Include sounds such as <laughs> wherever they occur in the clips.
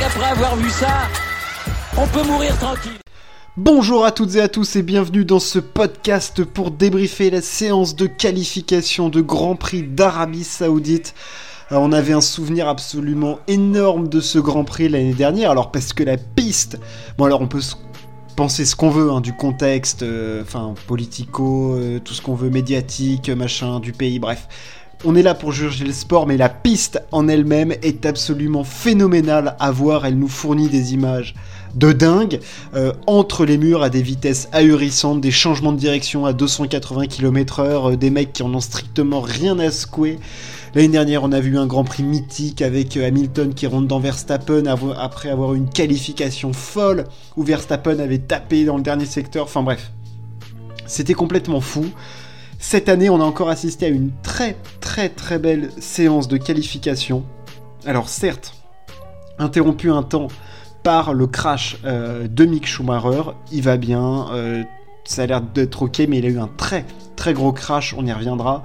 avoir vu ça, on peut mourir tranquille. Bonjour à toutes et à tous et bienvenue dans ce podcast pour débriefer la séance de qualification de Grand Prix d'Arabie Saoudite. Alors, on avait un souvenir absolument énorme de ce Grand Prix l'année dernière, alors parce que la piste, bon alors on peut penser ce qu'on veut hein, du contexte, euh, enfin politico, euh, tout ce qu'on veut, médiatique, machin, du pays, bref. On est là pour juger le sport, mais la piste en elle-même est absolument phénoménale à voir. Elle nous fournit des images de dingue, euh, entre les murs à des vitesses ahurissantes, des changements de direction à 280 km/h, des mecs qui en ont strictement rien à secouer. L'année dernière, on a vu un Grand Prix mythique avec euh, Hamilton qui rentre dans Verstappen après avoir une qualification folle où Verstappen avait tapé dans le dernier secteur. Enfin bref, c'était complètement fou. Cette année, on a encore assisté à une très très très belle séance de qualification. Alors certes, interrompu un temps par le crash euh, de Mick Schumacher, il va bien, euh, ça a l'air d'être ok, mais il a eu un très très gros crash, on y reviendra.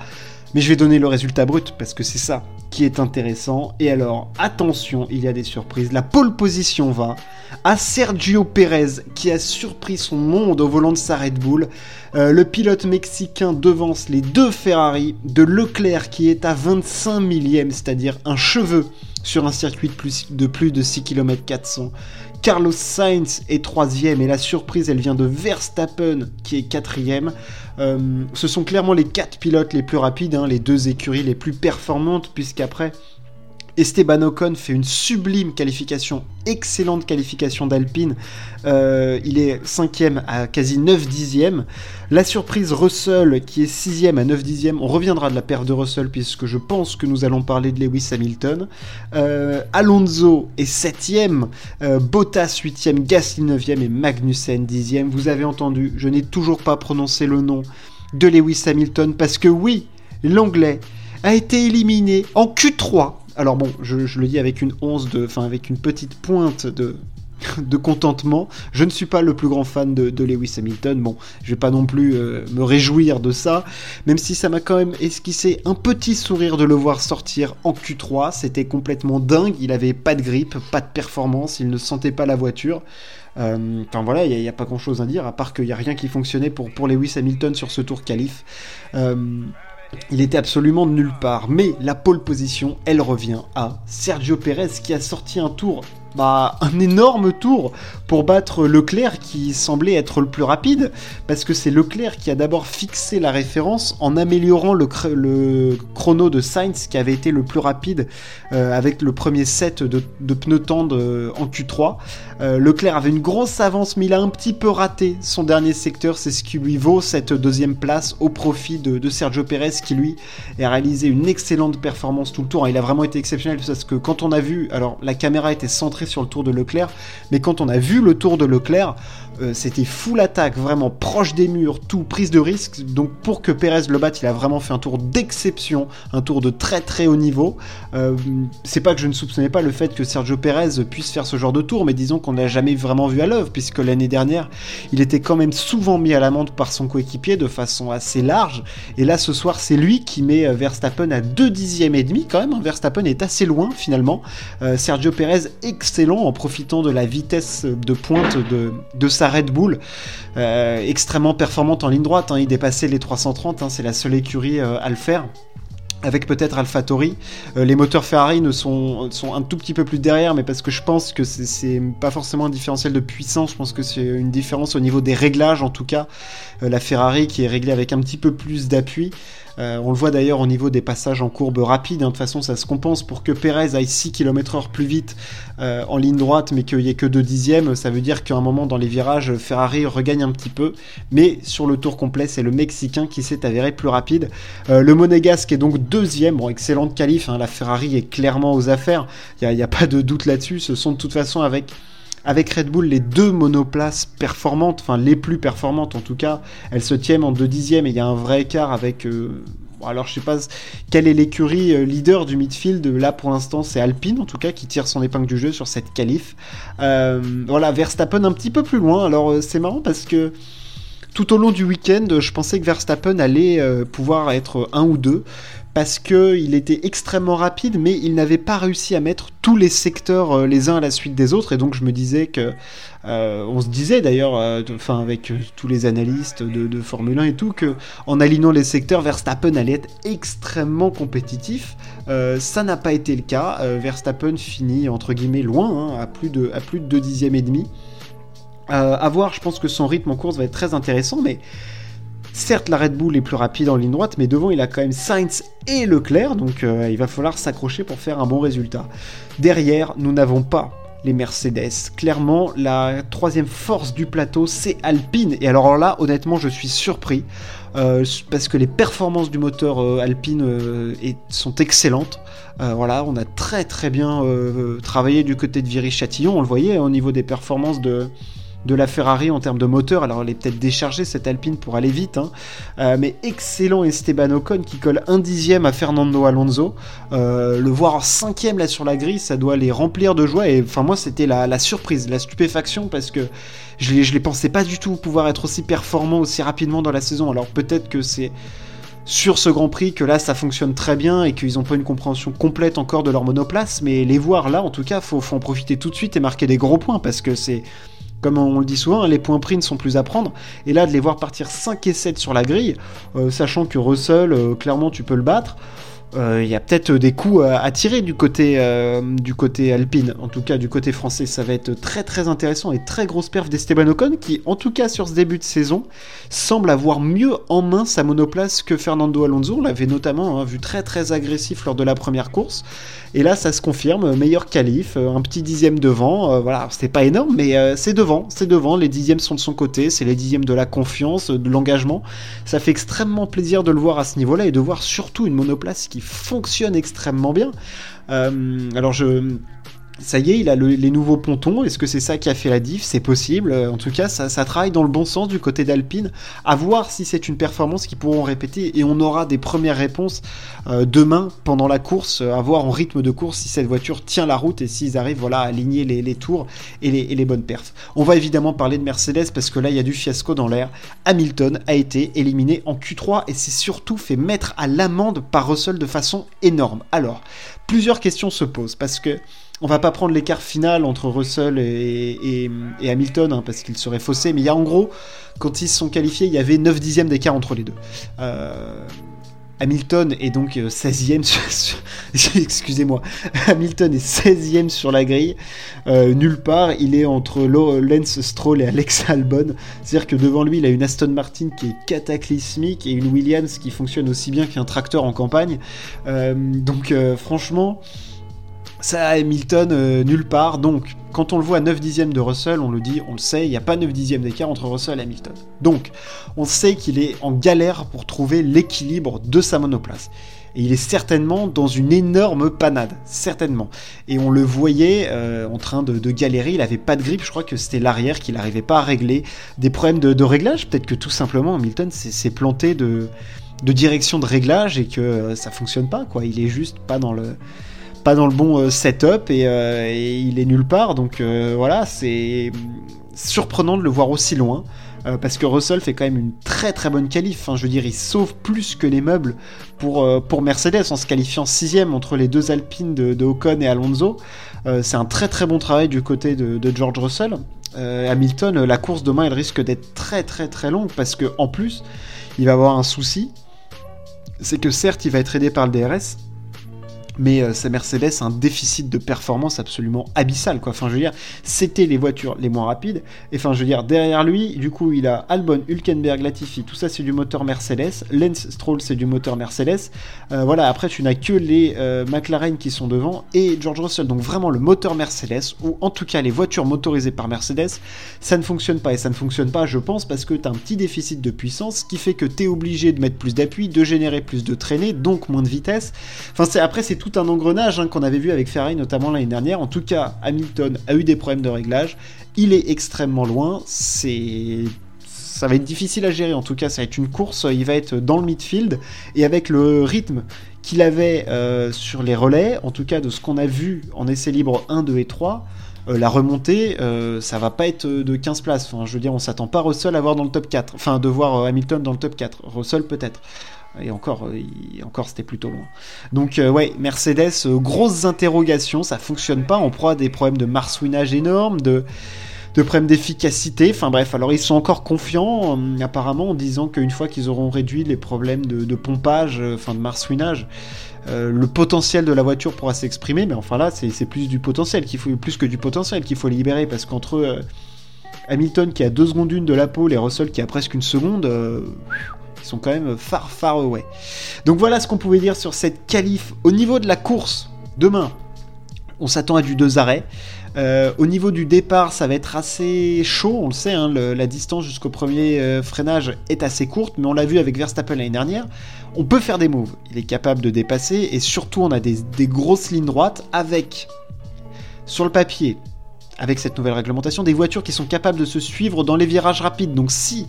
Mais je vais donner le résultat brut parce que c'est ça est intéressant. Et alors, attention, il y a des surprises. La pole position va à Sergio Pérez qui a surpris son monde au volant de sa Red Bull. Euh, le pilote mexicain devance les deux Ferrari de Leclerc qui est à 25 millième, c'est-à-dire un cheveu sur un circuit de plus de, plus de 6 km 400. Carlos Sainz est troisième et la surprise elle vient de Verstappen qui est quatrième. Euh, ce sont clairement les quatre pilotes les plus rapides, hein, les deux écuries les plus performantes puisqu'après Esteban Ocon fait une sublime qualification, excellente qualification d'Alpine. Euh, il est cinquième à quasi 9 dixièmes. La surprise Russell qui est sixième à 9 dixièmes. On reviendra de la perte de Russell puisque je pense que nous allons parler de Lewis Hamilton. Euh, Alonso est septième. Euh, Bottas huitième. Gasly neuvième et Magnussen dixième. Vous avez entendu, je n'ai toujours pas prononcé le nom de Lewis Hamilton parce que oui, l'anglais a été éliminé en Q3 alors bon, je, le dis avec une once de, enfin avec une petite pointe de, <laughs> de contentement. Je ne suis pas le plus grand fan de, Lewis Hamilton. Bon, je vais pas non plus euh, me réjouir de ça, même si ça m'a quand même esquissé un petit sourire de le voir sortir en Q3. C'était complètement dingue. Il avait pas de grippe, pas de performance, il ne sentait pas la voiture. Euh, enfin voilà, il n'y a, pas grand chose à dire, à part qu'il n'y a rien qui fonctionnait pour, pour Lewis Hamilton sur ce tour qualif. Euh, il était absolument nulle part. Mais la pole position, elle revient à Sergio Pérez qui a sorti un tour bah, un énorme tour pour battre Leclerc qui semblait être le plus rapide, parce que c'est Leclerc qui a d'abord fixé la référence en améliorant le, chrono de Sainz qui avait été le plus rapide euh, avec le premier set de, tendres euh, en Q3. Euh, Leclerc avait une grosse avance, mais il a un petit peu raté son dernier secteur, c'est ce qui lui vaut cette deuxième place au profit de, de Sergio Perez qui lui a réalisé une excellente performance tout le tour. Il a vraiment été exceptionnel parce que quand on a vu, alors la caméra était centrée sur le tour de Leclerc, mais quand on a vu le tour de Leclerc, euh, c'était full attaque, vraiment proche des murs, tout prise de risque. Donc pour que Perez le batte, il a vraiment fait un tour d'exception, un tour de très très haut niveau. Euh, c'est pas que je ne soupçonnais pas le fait que Sergio Perez puisse faire ce genre de tour, mais disons qu'on n'a jamais vraiment vu à l'œuvre, puisque l'année dernière, il était quand même souvent mis à l'amende par son coéquipier de façon assez large. Et là, ce soir, c'est lui qui met euh, Verstappen à 2 dixièmes et demi quand même. Hein. Verstappen est assez loin finalement. Sergio Perez excellent en profitant de la vitesse de pointe de sa Red Bull, euh, extrêmement performante en ligne droite. Hein. il dépassait les 330, hein. c'est la seule écurie euh, à le faire avec peut-être AlphaTauri. Euh, les moteurs Ferrari ne sont, sont un tout petit peu plus derrière, mais parce que je pense que c'est pas forcément un différentiel de puissance, je pense que c'est une différence au niveau des réglages en tout cas. La Ferrari qui est réglée avec un petit peu plus d'appui. Euh, on le voit d'ailleurs au niveau des passages en courbe rapide. Hein. De toute façon, ça se compense pour que Perez aille 6 km/h plus vite euh, en ligne droite, mais qu'il n'y ait que 2 dixièmes. Ça veut dire qu'à un moment dans les virages, Ferrari regagne un petit peu. Mais sur le tour complet, c'est le Mexicain qui s'est avéré plus rapide. Euh, le Monégasque est donc deuxième. Bon, excellente qualif. Hein. La Ferrari est clairement aux affaires. Il n'y a, pas de doute là-dessus. Ce sont de toute façon avec avec Red Bull les deux monoplaces performantes, enfin les plus performantes en tout cas, elles se tiennent en deux dixièmes et il y a un vrai écart avec... Euh, alors je sais pas quelle est l'écurie euh, leader du midfield, là pour l'instant c'est Alpine en tout cas qui tire son épingle du jeu sur cette qualif. Euh, voilà, Verstappen un petit peu plus loin, alors c'est marrant parce que tout au long du week-end, je pensais que Verstappen allait pouvoir être un ou deux parce qu'il était extrêmement rapide, mais il n'avait pas réussi à mettre tous les secteurs euh, les uns à la suite des autres, et donc je me disais que, euh, on se disait d'ailleurs, euh, enfin avec tous les analystes de, Formule 1 et tout, que en alignant les secteurs, Verstappen allait être extrêmement compétitif. ça n'a pas été le cas. Verstappen finit entre guillemets loin, hein, à plus de à plus de 2 dixièmes et demi. à voir, je pense que son rythme en course va être très intéressant, mais Certes, la Red Bull est plus rapide en ligne droite, mais devant, il a quand même Sainz et Leclerc, donc euh, il va falloir s'accrocher pour faire un bon résultat. Derrière, nous n'avons pas les Mercedes. Clairement, la troisième force du plateau, c'est Alpine. Et alors là, honnêtement, je suis surpris. Euh, parce que les performances du moteur euh, Alpine sont excellentes. voilà, on a très très bien travaillé du côté de Viry-Châtillon. On le voyait au niveau des performances de, de la Ferrari en termes de moteur. Alors elle est peut-être déchargée cette Alpine pour aller vite, hein. euh, mais excellent Esteban Ocon qui colle un dixième à Fernando Alonso. Euh, le voir cinquième là sur la grille, ça doit les remplir de joie. Et enfin moi c'était la, surprise, la stupéfaction parce que je ne les pensais pas du tout pouvoir être aussi performant aussi rapidement dans la saison. Alors peut-être que c'est sur ce Grand Prix que là ça fonctionne très bien et qu'ils n'ont pas une compréhension complète encore de leur monoplace, mais les voir là en tout cas faut, faut en profiter tout de suite et marquer des gros points parce que c'est comme on le dit souvent, les points pris ne sont plus à prendre. Et là, de les voir partir 5 et 7 sur la grille, euh, sachant que Russell, euh, clairement, tu peux le battre. Euh, il y a peut-être des coups à, tirer du côté, euh, du côté alpine, en tout cas du côté français. Ça va être très très intéressant et très grosse perf d'Esteban Ocon qui, en tout cas sur ce début de saison, semble avoir mieux en main sa monoplace que Fernando Alonso. On l'avait notamment hein, vu très très agressif lors de la première course. Et là, ça se confirme, meilleur qualif, euh, un petit dixième devant. voilà, c'était pas énorme, mais c'est devant, c'est devant. Les dixièmes sont de son côté, c'est les dixièmes de la confiance, de l'engagement. Ça fait extrêmement plaisir de le voir à ce niveau-là et de voir surtout une monoplace qui fonctionne extrêmement bien. Euh, alors je ça y est, il a les nouveaux pontons. Est-ce que c'est ça qui a fait la diff? C'est possible. Euh, en tout cas, ça, travaille dans le bon sens du côté d'Alpine. À voir si c'est une performance qu'ils pourront répéter. Et on aura des premières réponses euh, demain pendant la course, à voir en rythme de course si cette voiture tient la route et s'ils arrivent voilà, à aligner les, tours et les, et les, bonnes perfs. On va évidemment parler de Mercedes parce que là, il y a du fiasco dans l'air. Hamilton a été éliminé en Q3 et s'est surtout fait mettre à l'amende par Russell de façon énorme. Alors, plusieurs questions se posent parce que on va pas prendre l'écart final entre Russell et, Hamilton hein, parce qu'il serait faussé, mais il y a en gros, quand ils se sont qualifiés, il y avait 9 dixièmes d'écart entre les deux. Euh, Hamilton est donc 16e euh, <laughs> <laughs> excusez-moi. Hamilton est 16e sur la grille. Euh, nulle part il est entre Lance Stroll et Alex Albon. C'est à dire que devant lui il a une Aston Martin qui est cataclysmique et une Williams qui fonctionne aussi bien qu'un tracteur en campagne. Donc franchement ça Hamilton euh, nulle part. Donc, quand on le voit à 9 dixièmes de Russell, on le dit, on le sait, il n'y a pas 9 dixièmes d'écart entre Russell et Hamilton. Donc, on sait qu'il est en galère pour trouver l'équilibre de sa monoplace. Et il est certainement dans une énorme panade, certainement. Et on le voyait euh, en train de, galérer, il n'avait pas de grippe, je crois que c'était l'arrière qu'il n'arrivait pas à régler. Des problèmes de, réglage, peut-être que tout simplement Hamilton s'est planté de, de direction de réglage et que euh, ça fonctionne pas, quoi. Il est juste pas dans le pas dans le bon euh, setup euh, et, il est nulle part. Donc euh, voilà, c'est surprenant de le voir aussi loin. parce que Russell fait quand même une très très bonne qualif. Enfin, je veux dire, il sauve plus que les meubles pour, pour Mercedes en se qualifiant sixième entre les deux Alpines de, Ocon et Alonso. c'est un très très bon travail du côté de, de George Russell. Hamilton, la course demain, elle risque d'être très très très longue parce que en plus, il va avoir un souci. C'est que certes, il va être aidé par le DRS, mais euh, sa Mercedes a un déficit de performance absolument abyssal quoi. Enfin je veux dire, c'était les voitures les moins rapides et enfin je veux dire derrière lui, du coup, il a Albon, Hülkenberg, Latifi, tout ça c'est du moteur Mercedes, Lance Stroll c'est du moteur Mercedes. Euh, voilà, après tu n'as que les euh, McLaren qui sont devant et George Russell. Donc vraiment le moteur Mercedes ou en tout cas les voitures motorisées par Mercedes, ça ne fonctionne pas et ça ne fonctionne pas, je pense parce que tu as un petit déficit de puissance qui fait que tu es obligé de mettre plus d'appui, de générer plus de traînée, donc moins de vitesse. Enfin après c'est tout un engrenage hein, qu'on avait vu avec Ferrari notamment l'année dernière. En tout cas, Hamilton a eu des problèmes de réglage. Il est extrêmement loin. C'est ça va être difficile à gérer. En tout cas, ça va être une course. Il va être dans le midfield et avec le rythme qu'il avait euh, sur les relais, en tout cas de ce qu'on a vu en essai libre 1, 2 et 3. la remontée, ça va pas être de 15 places. Je veux dire, on s'attend pas Russell à voir dans le top 4. Enfin, de voir Hamilton dans le top 4. Russell peut-être. Et encore, encore c'était plutôt loin. Donc ouais, Mercedes, grosses interrogations, ça fonctionne pas. On proie des problèmes de marsouinage énormes, de problèmes d'efficacité. Enfin bref, alors ils sont encore confiants, euh, apparemment, en disant qu'une fois qu'ils auront réduit les problèmes de, pompage, euh, enfin de marsouinage, euh, le potentiel de la voiture pourra s'exprimer. Mais enfin là, c'est plus du potentiel qu'il faut, plus que du potentiel qu'il faut libérer, parce qu'entre Hamilton qui a deux secondes une de la pole et Russell qui a presque une seconde. Ils sont quand même far far away. Donc voilà ce qu'on pouvait dire sur cette qualif. Au niveau de la course, demain, on s'attend à du deux arrêts. Euh, au niveau du départ, ça va être assez chaud, on le sait, hein, la distance jusqu'au premier euh, freinage est assez courte, mais on l'a vu avec Verstappen l'année dernière, on peut faire des moves, il est capable de dépasser, et surtout on a des, grosses lignes droites avec, sur le papier, avec cette nouvelle réglementation, des voitures qui sont capables de se suivre dans les virages rapides. Donc si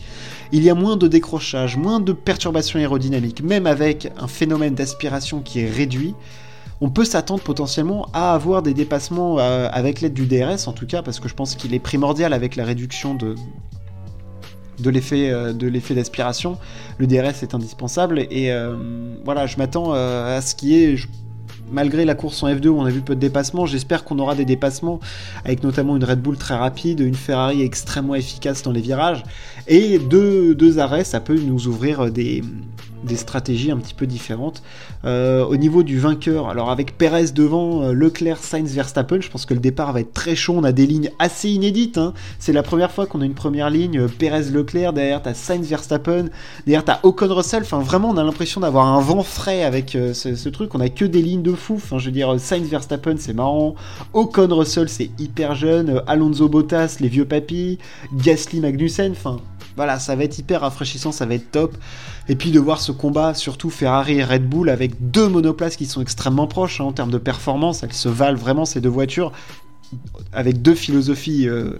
il y a moins de décrochage, moins de perturbations aérodynamiques, même avec un phénomène d'aspiration qui est réduit, on peut s'attendre potentiellement à avoir des dépassements euh, avec l'aide du DRS, en tout cas, parce que je pense qu'il est primordial avec la réduction de, euh, l'effet d'aspiration. Le DRS est indispensable et euh, voilà, je m'attends à ce qui est malgré la course en F2 où on a vu peu de dépassements, j'espère qu'on aura des dépassements avec notamment une Red Bull très rapide, une Ferrari extrêmement efficace dans les virages et deux, arrêts, ça peut nous ouvrir des, des stratégies un petit peu différentes. Euh, au niveau du vainqueur, alors avec Perez devant, euh, Leclerc, Sainz, Verstappen, je pense que le départ va être très chaud. On a des lignes assez inédites. Hein. C'est la première fois qu'on a une première ligne euh, Perez, Leclerc. Derrière, t'as Sainz, Verstappen. Derrière, t'as Ocon, Russell. Enfin, vraiment, on a l'impression d'avoir un vent frais avec ce, truc. On a que des lignes de fou. Enfin, je veux dire, Sainz, Verstappen, c'est marrant. Ocon, Russell, c'est hyper jeune. Alonso, Bottas, les vieux papis. Gasly, Magnussen. Enfin, voilà, ça va être hyper rafraîchissant, ça va être top. Et puis de voir ce combat, surtout Ferrari et Red Bull, avec deux monoplaces qui sont extrêmement proches hein, en termes de performance, elles se valent vraiment ces deux voitures, avec deux philosophies euh,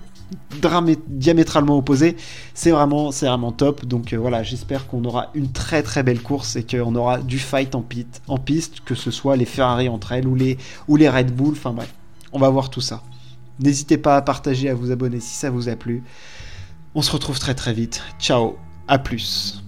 diamétralement opposées, c'est vraiment, c'est vraiment top. Donc euh, voilà, j'espère qu'on aura une très très belle course et qu'on aura du fight en, pit, en piste, que ce soit les Ferrari entre elles ou les, ou les Red Bull, enfin bref, on va voir tout ça. N'hésitez pas à partager, à vous abonner si ça vous a plu. On se retrouve très très vite. Ciao, à plus.